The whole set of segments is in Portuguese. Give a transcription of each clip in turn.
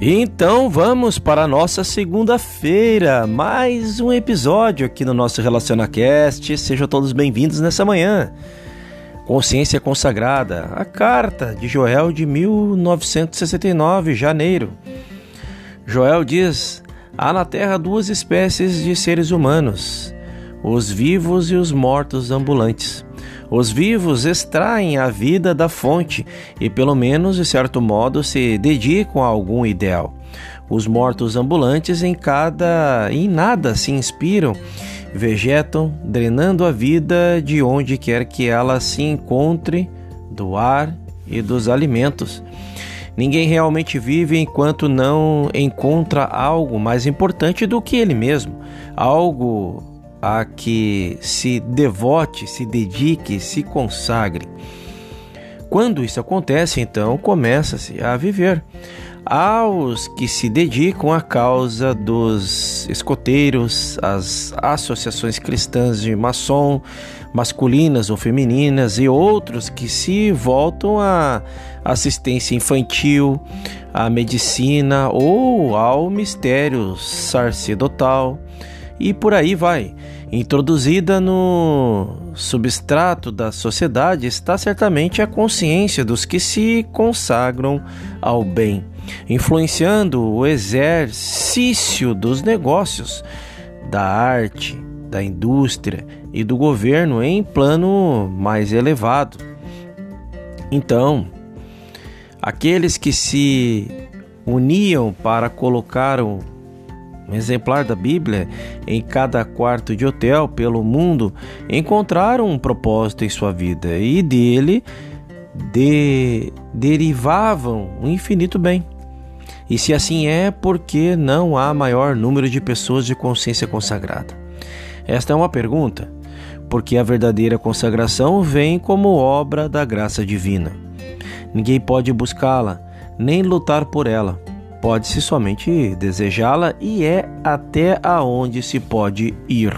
Então vamos para a nossa segunda-feira, mais um episódio aqui no nosso RelacionaCast. Sejam todos bem-vindos nessa manhã. Consciência Consagrada, a carta de Joel de 1969, janeiro. Joel diz: Há na terra duas espécies de seres humanos, os vivos e os mortos ambulantes. Os vivos extraem a vida da fonte e, pelo menos de certo modo, se dedicam a algum ideal. Os mortos ambulantes em cada em nada se inspiram, vegetam, drenando a vida de onde quer que ela se encontre, do ar e dos alimentos. Ninguém realmente vive enquanto não encontra algo mais importante do que ele mesmo, algo a que se devote, se dedique, se consagre. Quando isso acontece, então começa-se a viver. Aos que se dedicam à causa dos escoteiros, as associações cristãs de maçom, masculinas ou femininas, e outros que se voltam à assistência infantil, à medicina ou ao mistério sacerdotal e por aí vai. Introduzida no substrato da sociedade está certamente a consciência dos que se consagram ao bem, influenciando o exercício dos negócios, da arte, da indústria e do governo em plano mais elevado. Então, aqueles que se uniam para colocar o um exemplar da Bíblia em cada quarto de hotel pelo mundo, encontraram um propósito em sua vida e dele de, derivavam um infinito bem. E se assim é, porque não há maior número de pessoas de consciência consagrada? Esta é uma pergunta, porque a verdadeira consagração vem como obra da graça divina. Ninguém pode buscá-la, nem lutar por ela Pode-se somente desejá-la e é até aonde se pode ir.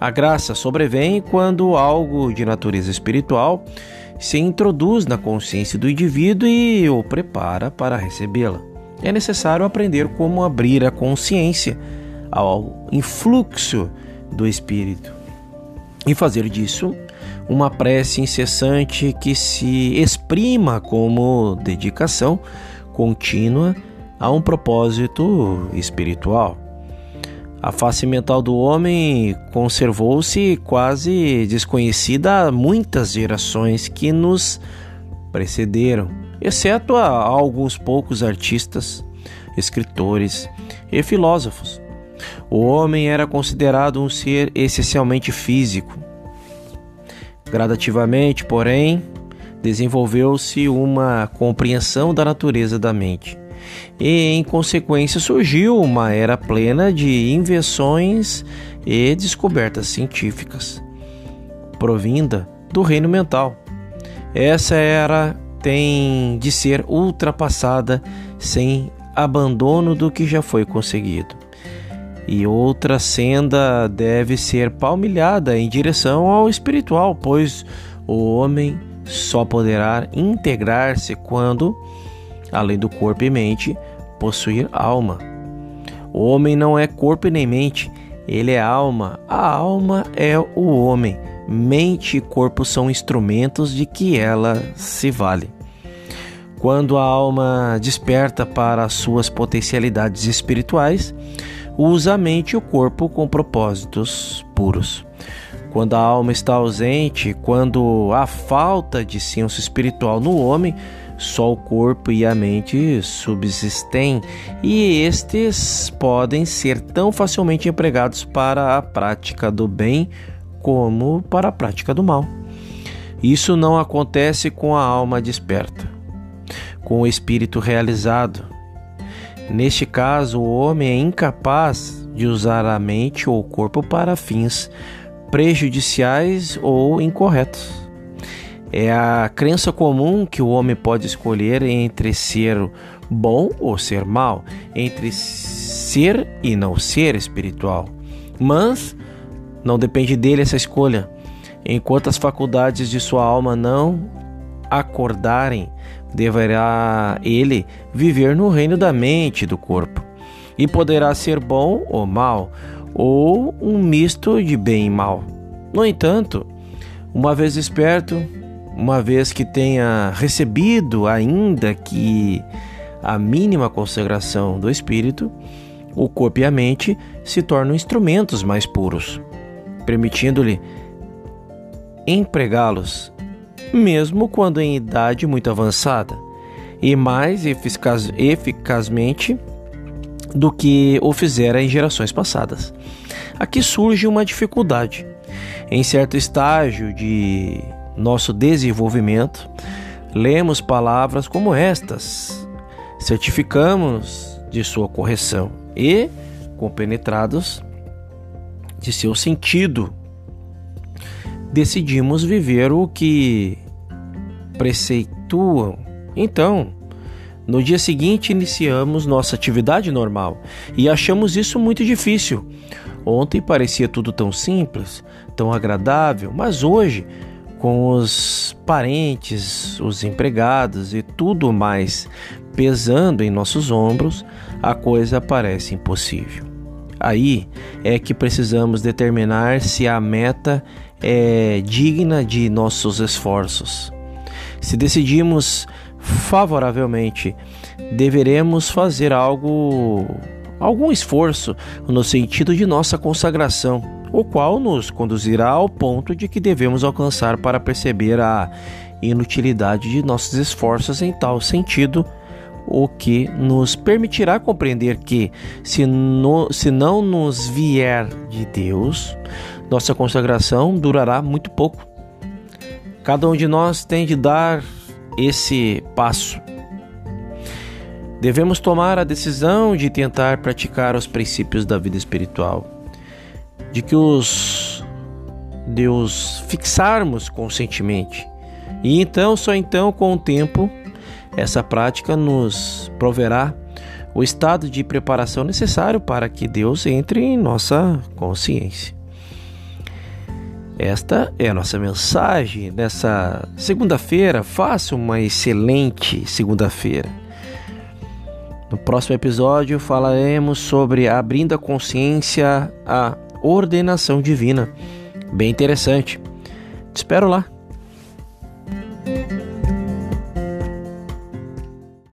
A graça sobrevém quando algo de natureza espiritual se introduz na consciência do indivíduo e o prepara para recebê-la. É necessário aprender como abrir a consciência ao influxo do espírito e fazer disso uma prece incessante que se exprima como dedicação contínua a um propósito espiritual. A face mental do homem conservou-se quase desconhecida há muitas gerações que nos precederam, exceto a alguns poucos artistas, escritores e filósofos. O homem era considerado um ser essencialmente físico. Gradativamente, porém, desenvolveu-se uma compreensão da natureza da mente. E, em consequência, surgiu uma era plena de invenções e descobertas científicas, provinda do reino mental. Essa era tem de ser ultrapassada sem abandono do que já foi conseguido. E outra senda deve ser palmilhada em direção ao espiritual, pois o homem só poderá integrar-se quando, além do corpo e mente, possuir alma. O homem não é corpo nem mente, ele é alma. A alma é o homem. Mente e corpo são instrumentos de que ela se vale. Quando a alma desperta para as suas potencialidades espirituais, usa a mente e o corpo com propósitos puros. Quando a alma está ausente, quando há falta de senso espiritual no homem, só o corpo e a mente subsistem, e estes podem ser tão facilmente empregados para a prática do bem como para a prática do mal. Isso não acontece com a alma desperta, com o espírito realizado. Neste caso, o homem é incapaz de usar a mente ou o corpo para fins prejudiciais ou incorretos. É a crença comum que o homem pode escolher entre ser bom ou ser mal, entre ser e não ser espiritual. Mas não depende dele essa escolha. Enquanto as faculdades de sua alma não acordarem, deverá ele viver no reino da mente e do corpo, e poderá ser bom ou mal, ou um misto de bem e mal. No entanto, uma vez esperto, uma vez que tenha recebido ainda que a mínima consagração do espírito, o corpo e a mente se tornam instrumentos mais puros, permitindo-lhe empregá-los, mesmo quando em idade muito avançada, e mais eficaz, eficazmente do que o fizera em gerações passadas. Aqui surge uma dificuldade. Em certo estágio de nosso desenvolvimento, lemos palavras como estas, certificamos de sua correção e, compenetrados de seu sentido, decidimos viver o que preceituam. Então, no dia seguinte iniciamos nossa atividade normal e achamos isso muito difícil. Ontem parecia tudo tão simples, tão agradável, mas hoje, com os parentes, os empregados e tudo mais pesando em nossos ombros, a coisa parece impossível. Aí é que precisamos determinar se a meta é digna de nossos esforços. Se decidimos favoravelmente, deveremos fazer algo algum esforço no sentido de nossa consagração, o qual nos conduzirá ao ponto de que devemos alcançar para perceber a inutilidade de nossos esforços em tal sentido o que nos permitirá compreender que, se, no, se não nos vier de Deus, nossa consagração durará muito pouco. Cada um de nós tem de dar esse passo. Devemos tomar a decisão de tentar praticar os princípios da vida espiritual, de que os Deus fixarmos conscientemente. E então, só então, com o tempo, essa prática nos proverá o estado de preparação necessário para que Deus entre em nossa consciência. Esta é a nossa mensagem nessa segunda-feira. Faça uma excelente segunda-feira. No próximo episódio falaremos sobre abrindo a consciência à ordenação divina. Bem interessante. Te espero lá.